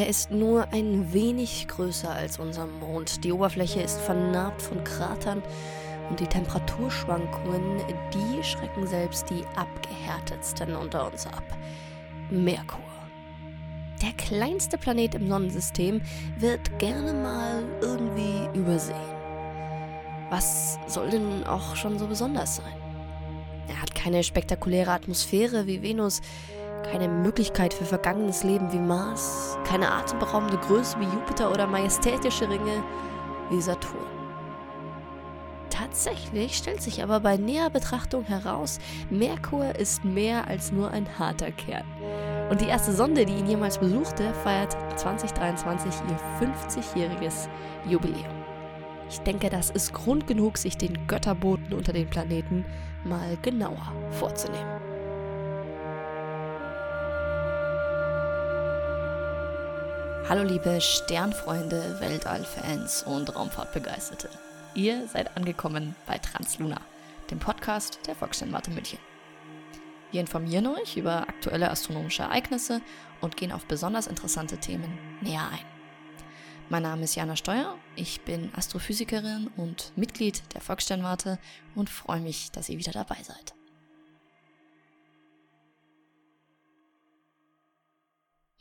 Er ist nur ein wenig größer als unser Mond. Die Oberfläche ist vernarbt von Kratern und die Temperaturschwankungen, die schrecken selbst die abgehärtetsten unter uns ab. Merkur. Der kleinste Planet im Sonnensystem wird gerne mal irgendwie übersehen. Was soll denn auch schon so besonders sein? Er hat keine spektakuläre Atmosphäre wie Venus, keine Möglichkeit für vergangenes Leben wie Mars, keine atemberaubende Größe wie Jupiter oder majestätische Ringe wie Saturn. Tatsächlich stellt sich aber bei näher Betrachtung heraus, Merkur ist mehr als nur ein harter Kern. Und die erste Sonde, die ihn jemals besuchte, feiert 2023 ihr 50-jähriges Jubiläum. Ich denke, das ist Grund genug, sich den Götterboten unter den Planeten mal genauer vorzunehmen. Hallo liebe Sternfreunde, Weltallfans und Raumfahrtbegeisterte. Ihr seid angekommen bei Transluna, dem Podcast der Volkssternwarte München. Wir informieren euch über aktuelle astronomische Ereignisse und gehen auf besonders interessante Themen näher ein. Mein Name ist Jana Steuer, ich bin Astrophysikerin und Mitglied der Volkssternwarte und freue mich, dass ihr wieder dabei seid.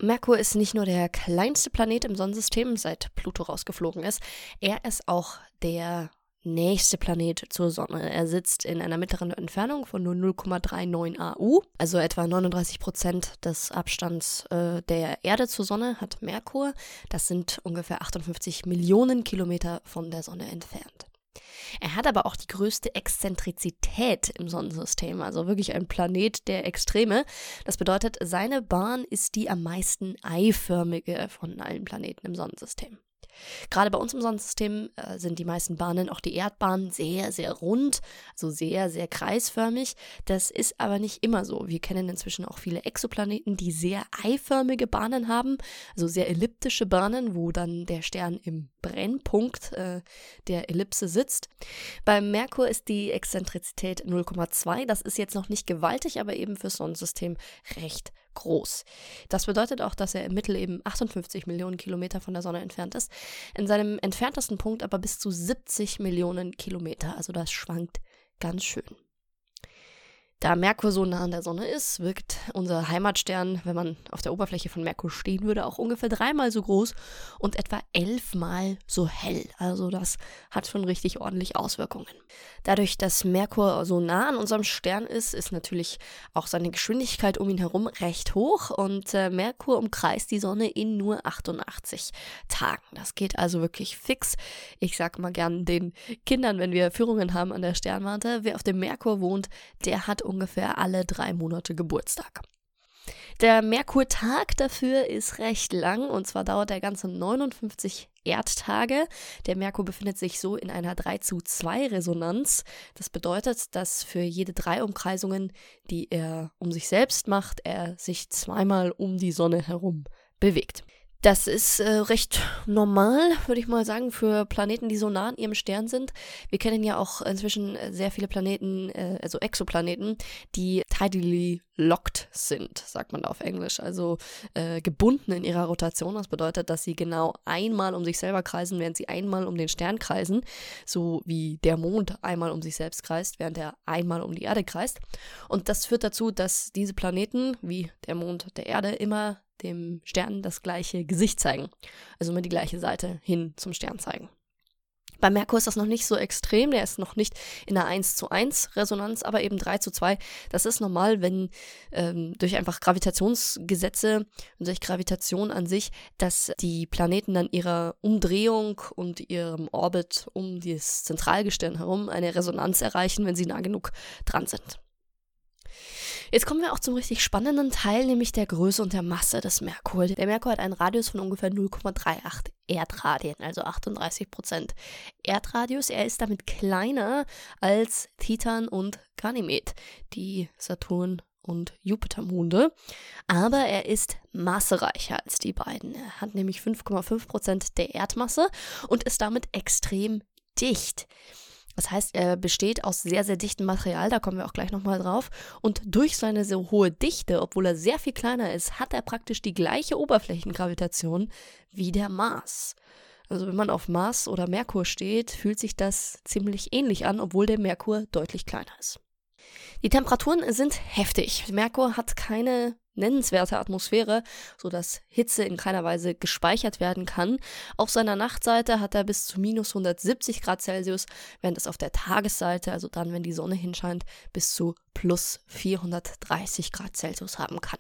Merkur ist nicht nur der kleinste Planet im Sonnensystem, seit Pluto rausgeflogen ist, er ist auch der nächste Planet zur Sonne. Er sitzt in einer mittleren Entfernung von nur 0,39 AU, also etwa 39 Prozent des Abstands äh, der Erde zur Sonne hat Merkur. Das sind ungefähr 58 Millionen Kilometer von der Sonne entfernt. Er hat aber auch die größte Exzentrizität im Sonnensystem, also wirklich ein Planet der Extreme. Das bedeutet, seine Bahn ist die am meisten eiförmige von allen Planeten im Sonnensystem. Gerade bei uns im Sonnensystem äh, sind die meisten Bahnen, auch die Erdbahnen, sehr, sehr rund, also sehr, sehr kreisförmig. Das ist aber nicht immer so. Wir kennen inzwischen auch viele Exoplaneten, die sehr eiförmige Bahnen haben, also sehr elliptische Bahnen, wo dann der Stern im Brennpunkt äh, der Ellipse sitzt. Beim Merkur ist die Exzentrizität 0,2. Das ist jetzt noch nicht gewaltig, aber eben fürs Sonnensystem recht groß. Das bedeutet auch, dass er im Mittel eben 58 Millionen Kilometer von der Sonne entfernt ist. In seinem entferntesten Punkt aber bis zu 70 Millionen Kilometer. Also das schwankt ganz schön. Da Merkur so nah an der Sonne ist, wirkt unser Heimatstern, wenn man auf der Oberfläche von Merkur stehen würde, auch ungefähr dreimal so groß und etwa elfmal so hell. Also das hat schon richtig ordentlich Auswirkungen. Dadurch, dass Merkur so nah an unserem Stern ist, ist natürlich auch seine Geschwindigkeit um ihn herum recht hoch und äh, Merkur umkreist die Sonne in nur 88 Tagen. Das geht also wirklich fix. Ich sag mal gern den Kindern, wenn wir Führungen haben an der Sternwarte, wer auf dem Merkur wohnt, der hat ungefähr alle drei Monate Geburtstag. Der Merkurtag dafür ist recht lang und zwar dauert er ganze 59 Erdtage. Der Merkur befindet sich so in einer 3 zu 2 Resonanz. Das bedeutet, dass für jede drei Umkreisungen, die er um sich selbst macht, er sich zweimal um die Sonne herum bewegt. Das ist äh, recht normal, würde ich mal sagen, für Planeten, die so nah an ihrem Stern sind. Wir kennen ja auch inzwischen sehr viele Planeten, äh, also Exoplaneten, die tidally locked sind, sagt man da auf Englisch. Also äh, gebunden in ihrer Rotation. Das bedeutet, dass sie genau einmal um sich selber kreisen, während sie einmal um den Stern kreisen. So wie der Mond einmal um sich selbst kreist, während er einmal um die Erde kreist. Und das führt dazu, dass diese Planeten, wie der Mond der Erde, immer dem Stern das gleiche Gesicht zeigen. Also immer die gleiche Seite hin zum Stern zeigen. Bei Merkur ist das noch nicht so extrem, der ist noch nicht in einer 1 zu 1 Resonanz, aber eben 3 zu 2. Das ist normal, wenn ähm, durch einfach Gravitationsgesetze und durch Gravitation an sich, dass die Planeten dann ihrer Umdrehung und ihrem Orbit um das Zentralgestirn herum eine Resonanz erreichen, wenn sie nah genug dran sind. Jetzt kommen wir auch zum richtig spannenden Teil, nämlich der Größe und der Masse des Merkur. Der Merkur hat einen Radius von ungefähr 0,38 Erdradien, also 38 Prozent Erdradius. Er ist damit kleiner als Titan und Ganymed, die Saturn und Jupitermonde. Aber er ist massereicher als die beiden. Er hat nämlich 5,5 Prozent der Erdmasse und ist damit extrem dicht. Das heißt, er besteht aus sehr, sehr dichtem Material, da kommen wir auch gleich nochmal drauf. Und durch seine so hohe Dichte, obwohl er sehr viel kleiner ist, hat er praktisch die gleiche Oberflächengravitation wie der Mars. Also wenn man auf Mars oder Merkur steht, fühlt sich das ziemlich ähnlich an, obwohl der Merkur deutlich kleiner ist. Die Temperaturen sind heftig. Merkur hat keine nennenswerte Atmosphäre, sodass Hitze in keiner Weise gespeichert werden kann. Auf seiner Nachtseite hat er bis zu minus 170 Grad Celsius, während es auf der Tagesseite, also dann, wenn die Sonne hinscheint, bis zu plus 430 Grad Celsius haben kann.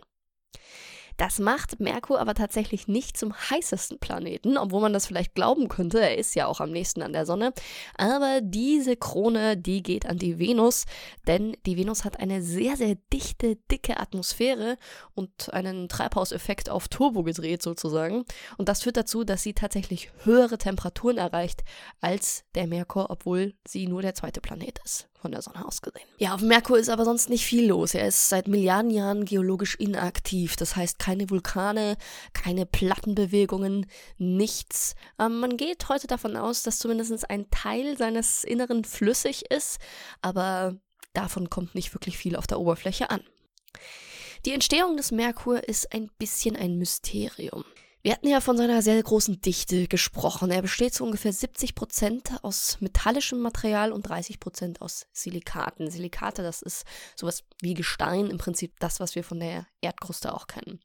Das macht Merkur aber tatsächlich nicht zum heißesten Planeten, obwohl man das vielleicht glauben könnte. Er ist ja auch am nächsten an der Sonne. Aber diese Krone, die geht an die Venus, denn die Venus hat eine sehr, sehr dichte, dicke Atmosphäre und einen Treibhauseffekt auf Turbo gedreht sozusagen. Und das führt dazu, dass sie tatsächlich höhere Temperaturen erreicht als der Merkur, obwohl sie nur der zweite Planet ist von der Sonne aus gesehen. Ja, auf Merkur ist aber sonst nicht viel los. Er ist seit Milliarden Jahren geologisch inaktiv. Das heißt, keine Vulkane, keine Plattenbewegungen, nichts. Ähm, man geht heute davon aus, dass zumindest ein Teil seines Inneren flüssig ist, aber davon kommt nicht wirklich viel auf der Oberfläche an. Die Entstehung des Merkur ist ein bisschen ein Mysterium. Wir hatten ja von seiner sehr großen Dichte gesprochen. Er besteht zu ungefähr 70 Prozent aus metallischem Material und 30 Prozent aus Silikaten. Silikate, das ist sowas wie Gestein, im Prinzip das, was wir von der Erdkruste auch kennen.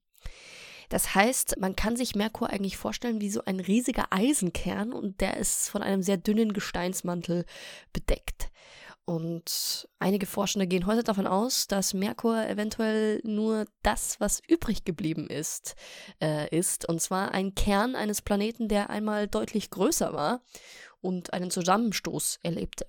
Das heißt, man kann sich Merkur eigentlich vorstellen wie so ein riesiger Eisenkern und der ist von einem sehr dünnen Gesteinsmantel bedeckt. Und einige Forschende gehen heute davon aus, dass Merkur eventuell nur das, was übrig geblieben ist, äh, ist. Und zwar ein Kern eines Planeten, der einmal deutlich größer war und einen Zusammenstoß erlebte.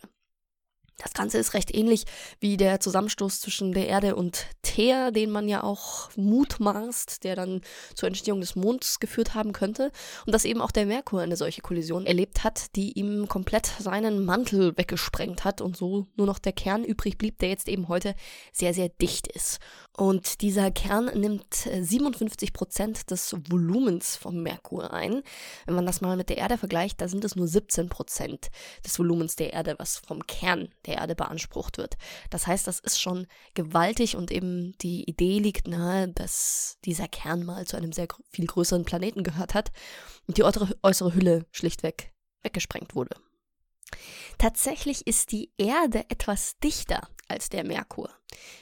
Das Ganze ist recht ähnlich wie der Zusammenstoß zwischen der Erde und Teer, den man ja auch mutmaßt, der dann zur Entstehung des Monds geführt haben könnte. Und dass eben auch der Merkur eine solche Kollision erlebt hat, die ihm komplett seinen Mantel weggesprengt hat und so nur noch der Kern übrig blieb, der jetzt eben heute sehr, sehr dicht ist. Und dieser Kern nimmt 57 Prozent des Volumens vom Merkur ein. Wenn man das mal mit der Erde vergleicht, da sind es nur 17 Prozent des Volumens der Erde, was vom Kern der Erde beansprucht wird. Das heißt, das ist schon gewaltig und eben die Idee liegt nahe, dass dieser Kern mal zu einem sehr viel größeren Planeten gehört hat und die äußere, Hülle schlichtweg weggesprengt wurde. Tatsächlich ist die Erde etwas dichter als der Merkur,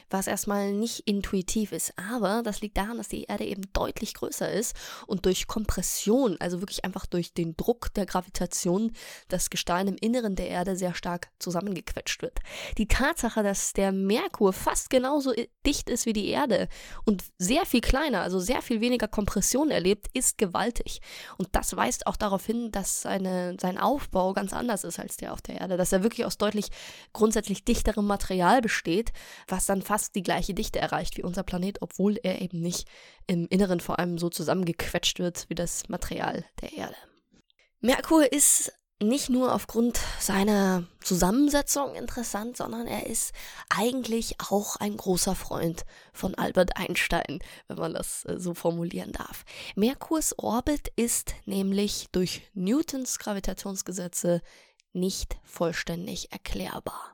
was erstmal nicht intuitiv ist. Aber das liegt daran, dass die Erde eben deutlich größer ist und durch Kompression, also wirklich einfach durch den Druck der Gravitation, das Gestein im Inneren der Erde sehr stark zusammengequetscht wird. Die Tatsache, dass der Merkur fast genauso dicht ist wie die Erde und sehr viel kleiner, also sehr viel weniger Kompression erlebt, ist gewaltig. Und das weist auch darauf hin, dass seine, sein Aufbau ganz anders ist als der auf der Erde, dass er wirklich aus deutlich grundsätzlich dichterem Material Material besteht, was dann fast die gleiche Dichte erreicht wie unser Planet, obwohl er eben nicht im Inneren vor allem so zusammengequetscht wird wie das Material der Erde. Merkur ist nicht nur aufgrund seiner Zusammensetzung interessant, sondern er ist eigentlich auch ein großer Freund von Albert Einstein, wenn man das äh, so formulieren darf. Merkurs Orbit ist nämlich durch Newtons Gravitationsgesetze nicht vollständig erklärbar.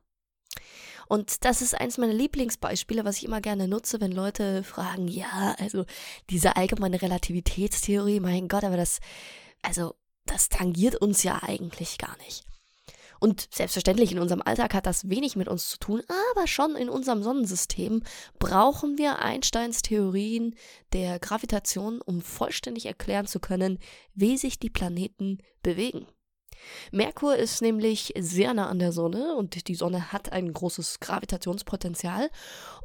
Und das ist eins meiner Lieblingsbeispiele, was ich immer gerne nutze, wenn Leute fragen, ja, also diese allgemeine Relativitätstheorie, mein Gott, aber das, also das tangiert uns ja eigentlich gar nicht. Und selbstverständlich in unserem Alltag hat das wenig mit uns zu tun, aber schon in unserem Sonnensystem brauchen wir Einsteins Theorien der Gravitation, um vollständig erklären zu können, wie sich die Planeten bewegen. Merkur ist nämlich sehr nah an der Sonne und die Sonne hat ein großes Gravitationspotenzial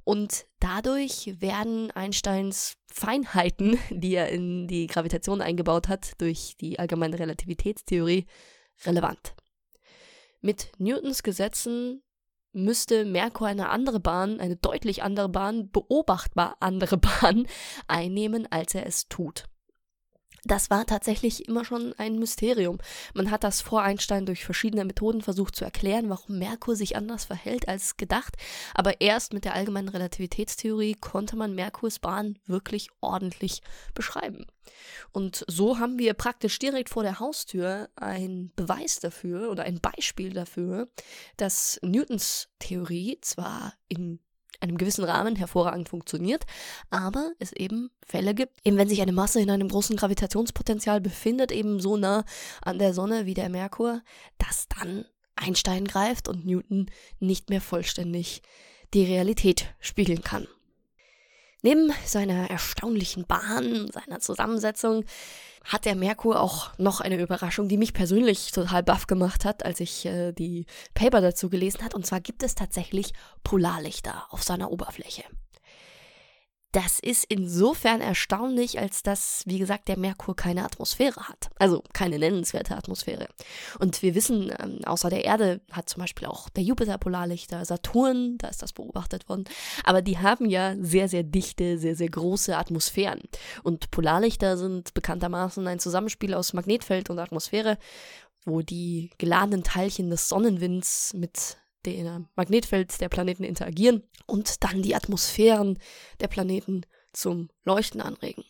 und dadurch werden Einsteins Feinheiten, die er in die Gravitation eingebaut hat durch die allgemeine Relativitätstheorie, relevant. Mit Newtons Gesetzen müsste Merkur eine andere Bahn, eine deutlich andere Bahn, beobachtbar andere Bahn einnehmen, als er es tut. Das war tatsächlich immer schon ein Mysterium. Man hat das vor Einstein durch verschiedene Methoden versucht zu erklären, warum Merkur sich anders verhält als gedacht, aber erst mit der allgemeinen Relativitätstheorie konnte man Merkurs Bahn wirklich ordentlich beschreiben. Und so haben wir praktisch direkt vor der Haustür ein Beweis dafür oder ein Beispiel dafür, dass Newtons Theorie zwar in einem gewissen Rahmen hervorragend funktioniert, aber es eben Fälle gibt, eben wenn sich eine Masse in einem großen Gravitationspotenzial befindet, eben so nah an der Sonne wie der Merkur, dass dann Einstein greift und Newton nicht mehr vollständig die Realität spiegeln kann. Neben seiner erstaunlichen Bahn, seiner Zusammensetzung, hat der Merkur auch noch eine Überraschung, die mich persönlich total baff gemacht hat, als ich äh, die Paper dazu gelesen hat. Und zwar gibt es tatsächlich Polarlichter auf seiner Oberfläche. Das ist insofern erstaunlich, als dass, wie gesagt, der Merkur keine Atmosphäre hat. Also keine nennenswerte Atmosphäre. Und wir wissen, ähm, außer der Erde hat zum Beispiel auch der Jupiter Polarlichter, Saturn, da ist das beobachtet worden. Aber die haben ja sehr, sehr dichte, sehr, sehr große Atmosphären. Und Polarlichter sind bekanntermaßen ein Zusammenspiel aus Magnetfeld und Atmosphäre, wo die geladenen Teilchen des Sonnenwinds mit dem Magnetfeld der Planeten interagieren und dann die Atmosphären der Planeten zum Leuchten anregen.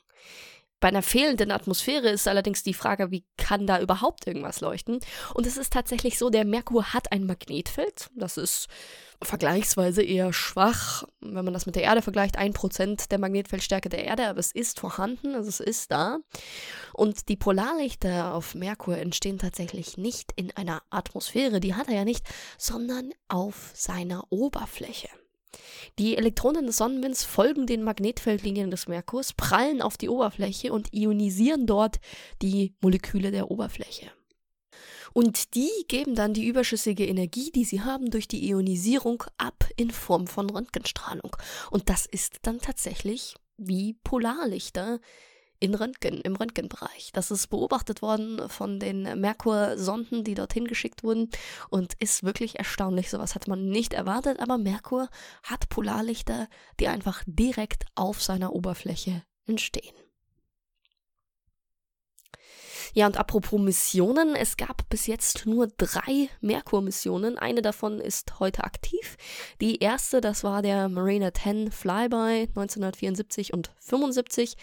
Bei einer fehlenden Atmosphäre ist allerdings die Frage, wie kann da überhaupt irgendwas leuchten? Und es ist tatsächlich so, der Merkur hat ein Magnetfeld. Das ist vergleichsweise eher schwach, wenn man das mit der Erde vergleicht. Ein Prozent der Magnetfeldstärke der Erde, aber es ist vorhanden, also es ist da. Und die Polarlichter auf Merkur entstehen tatsächlich nicht in einer Atmosphäre, die hat er ja nicht, sondern auf seiner Oberfläche. Die Elektronen des Sonnenwinds folgen den Magnetfeldlinien des Merkurs, prallen auf die Oberfläche und ionisieren dort die Moleküle der Oberfläche. Und die geben dann die überschüssige Energie, die sie haben, durch die Ionisierung ab in Form von Röntgenstrahlung. Und das ist dann tatsächlich wie Polarlichter, in Röntgen, im Röntgenbereich. Das ist beobachtet worden von den Merkur-Sonden, die dorthin geschickt wurden und ist wirklich erstaunlich. Sowas hat man nicht erwartet, aber Merkur hat Polarlichter, die einfach direkt auf seiner Oberfläche entstehen. Ja, und apropos Missionen, es gab bis jetzt nur drei Merkur-Missionen. Eine davon ist heute aktiv. Die erste, das war der Mariner 10 Flyby 1974 und 75.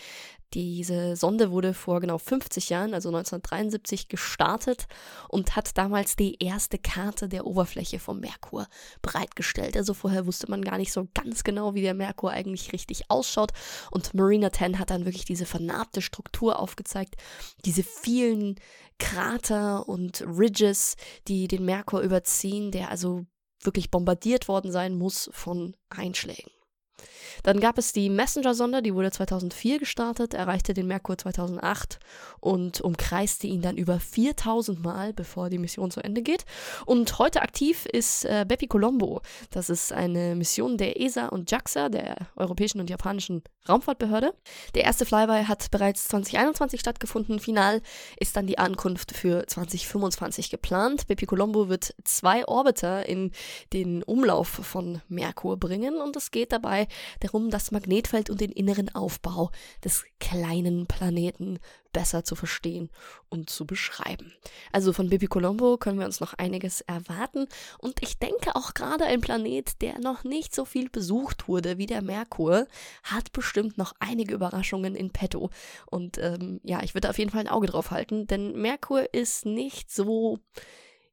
Diese Sonde wurde vor genau 50 Jahren, also 1973, gestartet und hat damals die erste Karte der Oberfläche vom Merkur bereitgestellt. Also vorher wusste man gar nicht so ganz genau, wie der Merkur eigentlich richtig ausschaut. Und Marina 10 hat dann wirklich diese vernarbte Struktur aufgezeigt, diese vielen Krater und Ridges, die den Merkur überziehen, der also wirklich bombardiert worden sein muss von Einschlägen. Dann gab es die Messenger-Sonde, die wurde 2004 gestartet, erreichte den Merkur 2008 und umkreiste ihn dann über 4000 Mal, bevor die Mission zu Ende geht. Und heute aktiv ist äh, Bepi Colombo. Das ist eine Mission der ESA und JAXA, der europäischen und japanischen Raumfahrtbehörde. Der erste Flyby hat bereits 2021 stattgefunden. Final ist dann die Ankunft für 2025 geplant. Bepi Colombo wird zwei Orbiter in den Umlauf von Merkur bringen und es geht dabei darum, das Magnetfeld und den inneren Aufbau des kleinen Planeten besser zu verstehen und zu beschreiben. Also von Bibi Colombo können wir uns noch einiges erwarten und ich denke auch gerade ein Planet, der noch nicht so viel besucht wurde wie der Merkur, hat bestimmt noch einige Überraschungen in petto und ähm, ja, ich würde auf jeden Fall ein Auge drauf halten, denn Merkur ist nicht so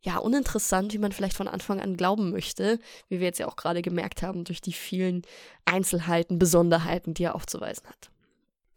ja, uninteressant, wie man vielleicht von Anfang an glauben möchte, wie wir jetzt ja auch gerade gemerkt haben, durch die vielen Einzelheiten, Besonderheiten, die er aufzuweisen hat.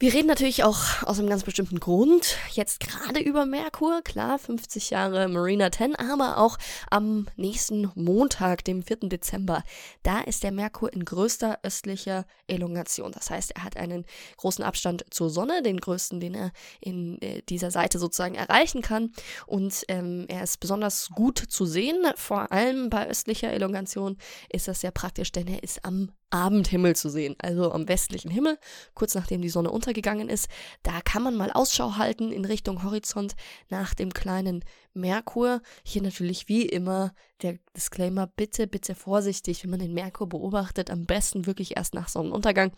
Wir reden natürlich auch aus einem ganz bestimmten Grund jetzt gerade über Merkur, klar, 50 Jahre Marina 10, aber auch am nächsten Montag, dem 4. Dezember, da ist der Merkur in größter östlicher Elongation. Das heißt, er hat einen großen Abstand zur Sonne, den größten, den er in äh, dieser Seite sozusagen erreichen kann. Und ähm, er ist besonders gut zu sehen, vor allem bei östlicher Elongation ist das sehr praktisch, denn er ist am Abendhimmel zu sehen, also am westlichen Himmel, kurz nachdem die Sonne untergeht untergegangen ist. Da kann man mal Ausschau halten in Richtung Horizont nach dem kleinen Merkur. Hier natürlich wie immer der Disclaimer, bitte, bitte vorsichtig, wenn man den Merkur beobachtet, am besten wirklich erst nach Sonnenuntergang,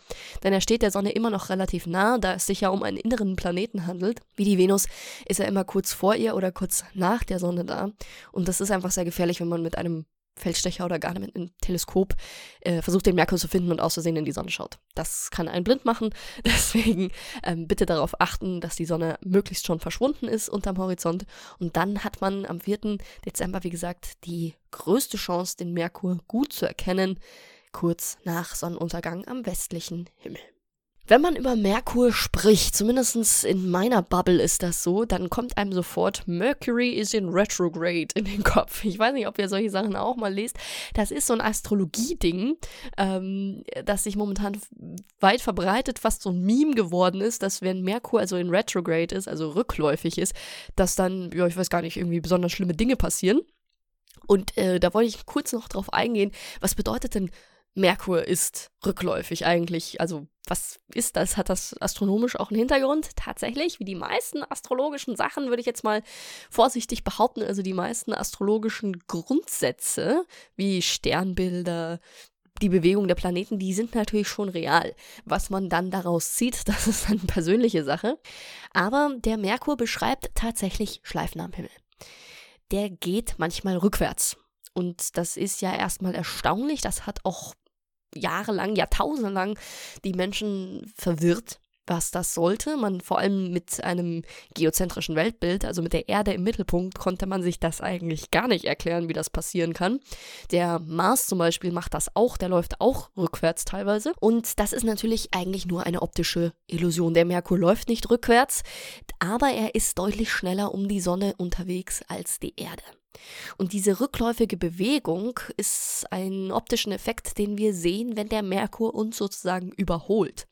denn er steht der Sonne immer noch relativ nah, da es sich ja um einen inneren Planeten handelt. Wie die Venus ist er immer kurz vor ihr oder kurz nach der Sonne da und das ist einfach sehr gefährlich, wenn man mit einem Feldstecher oder gar mit einem Teleskop äh, versucht, den Merkur zu finden und aus Versehen in die Sonne schaut. Das kann einen blind machen. Deswegen ähm, bitte darauf achten, dass die Sonne möglichst schon verschwunden ist unterm Horizont. Und dann hat man am 4. Dezember, wie gesagt, die größte Chance, den Merkur gut zu erkennen, kurz nach Sonnenuntergang am westlichen Himmel. Wenn man über Merkur spricht, zumindest in meiner Bubble ist das so, dann kommt einem sofort Mercury is in retrograde in den Kopf. Ich weiß nicht, ob ihr solche Sachen auch mal lest. Das ist so ein Astrologie-Ding, ähm, das sich momentan weit verbreitet, fast so ein Meme geworden ist, dass wenn Merkur also in retrograde ist, also rückläufig ist, dass dann, ja, ich weiß gar nicht, irgendwie besonders schlimme Dinge passieren. Und äh, da wollte ich kurz noch drauf eingehen, was bedeutet denn Merkur ist rückläufig eigentlich. Also was ist das? Hat das astronomisch auch einen Hintergrund? Tatsächlich, wie die meisten astrologischen Sachen, würde ich jetzt mal vorsichtig behaupten, also die meisten astrologischen Grundsätze, wie Sternbilder, die Bewegung der Planeten, die sind natürlich schon real. Was man dann daraus zieht, das ist eine persönliche Sache. Aber der Merkur beschreibt tatsächlich Schleifen am Himmel. Der geht manchmal rückwärts. Und das ist ja erstmal erstaunlich. Das hat auch jahrelang, jahrtausendelang die Menschen verwirrt, was das sollte. Man vor allem mit einem geozentrischen Weltbild, also mit der Erde im Mittelpunkt, konnte man sich das eigentlich gar nicht erklären, wie das passieren kann. Der Mars zum Beispiel macht das auch, der läuft auch rückwärts teilweise. Und das ist natürlich eigentlich nur eine optische Illusion. Der Merkur läuft nicht rückwärts, aber er ist deutlich schneller um die Sonne unterwegs als die Erde. Und diese rückläufige Bewegung ist ein optischen Effekt, den wir sehen, wenn der Merkur uns sozusagen überholt.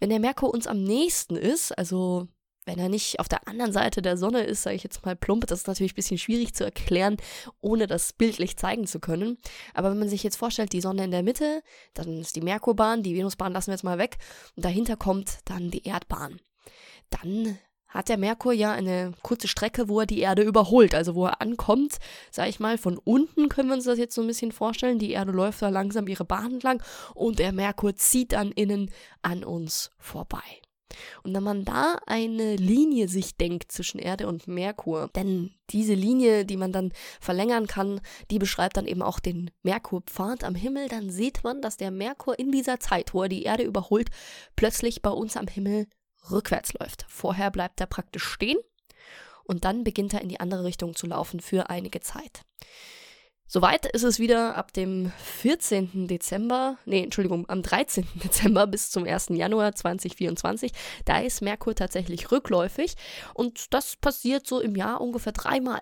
Wenn der Merkur uns am nächsten ist, also wenn er nicht auf der anderen Seite der Sonne ist, sage ich jetzt mal plump, das ist natürlich ein bisschen schwierig zu erklären, ohne das bildlich zeigen zu können. Aber wenn man sich jetzt vorstellt, die Sonne in der Mitte, dann ist die Merkurbahn, die Venusbahn lassen wir jetzt mal weg und dahinter kommt dann die Erdbahn. Dann hat der Merkur ja eine kurze Strecke, wo er die Erde überholt, also wo er ankommt, sag ich mal, von unten können wir uns das jetzt so ein bisschen vorstellen. Die Erde läuft da langsam ihre Bahn entlang und der Merkur zieht dann innen an uns vorbei. Und wenn man da eine Linie sich denkt zwischen Erde und Merkur, denn diese Linie, die man dann verlängern kann, die beschreibt dann eben auch den Merkurpfad am Himmel, dann sieht man, dass der Merkur in dieser Zeit, wo er die Erde überholt, plötzlich bei uns am Himmel rückwärts läuft. Vorher bleibt er praktisch stehen und dann beginnt er in die andere Richtung zu laufen für einige Zeit. Soweit ist es wieder ab dem 14. Dezember, nee, Entschuldigung, am 13. Dezember bis zum 1. Januar 2024. Da ist Merkur tatsächlich rückläufig und das passiert so im Jahr ungefähr dreimal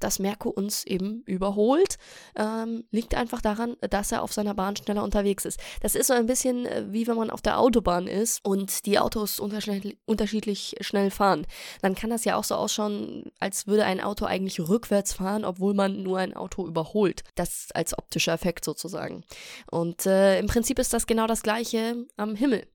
dass Merkur uns eben überholt, ähm, liegt einfach daran, dass er auf seiner Bahn schneller unterwegs ist. Das ist so ein bisschen äh, wie wenn man auf der Autobahn ist und die Autos unterschiedlich schnell fahren. Dann kann das ja auch so ausschauen, als würde ein Auto eigentlich rückwärts fahren, obwohl man nur ein Auto überholt. Das als optischer Effekt sozusagen. Und äh, im Prinzip ist das genau das gleiche am Himmel.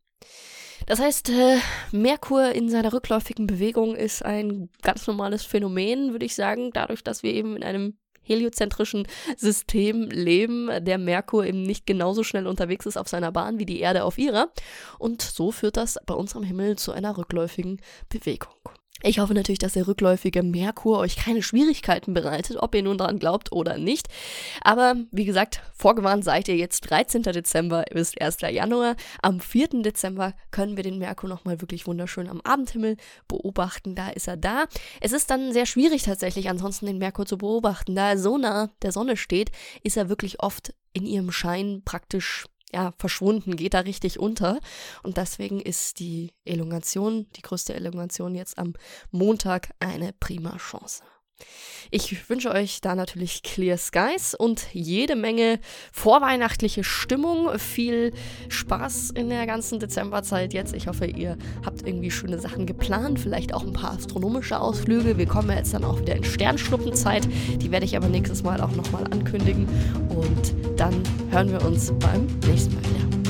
Das heißt, äh, Merkur in seiner rückläufigen Bewegung ist ein ganz normales Phänomen, würde ich sagen, dadurch, dass wir eben in einem heliozentrischen System leben, der Merkur eben nicht genauso schnell unterwegs ist auf seiner Bahn wie die Erde auf ihrer. Und so führt das bei uns am Himmel zu einer rückläufigen Bewegung. Ich hoffe natürlich, dass der rückläufige Merkur euch keine Schwierigkeiten bereitet, ob ihr nun daran glaubt oder nicht. Aber wie gesagt, vorgewarnt seid ihr jetzt 13. Dezember bis 1. Januar. Am 4. Dezember können wir den Merkur nochmal wirklich wunderschön am Abendhimmel beobachten. Da ist er da. Es ist dann sehr schwierig tatsächlich ansonsten den Merkur zu beobachten. Da er so nah der Sonne steht, ist er wirklich oft in ihrem Schein praktisch ja, verschwunden, geht da richtig unter. Und deswegen ist die Elongation, die größte Elongation jetzt am Montag eine prima Chance. Ich wünsche euch da natürlich Clear Skies und jede Menge vorweihnachtliche Stimmung. Viel Spaß in der ganzen Dezemberzeit jetzt. Ich hoffe, ihr habt irgendwie schöne Sachen geplant, vielleicht auch ein paar astronomische Ausflüge. Wir kommen jetzt dann auch wieder in Sternschnuppenzeit. Die werde ich aber nächstes Mal auch nochmal ankündigen. Und dann hören wir uns beim nächsten Mal wieder.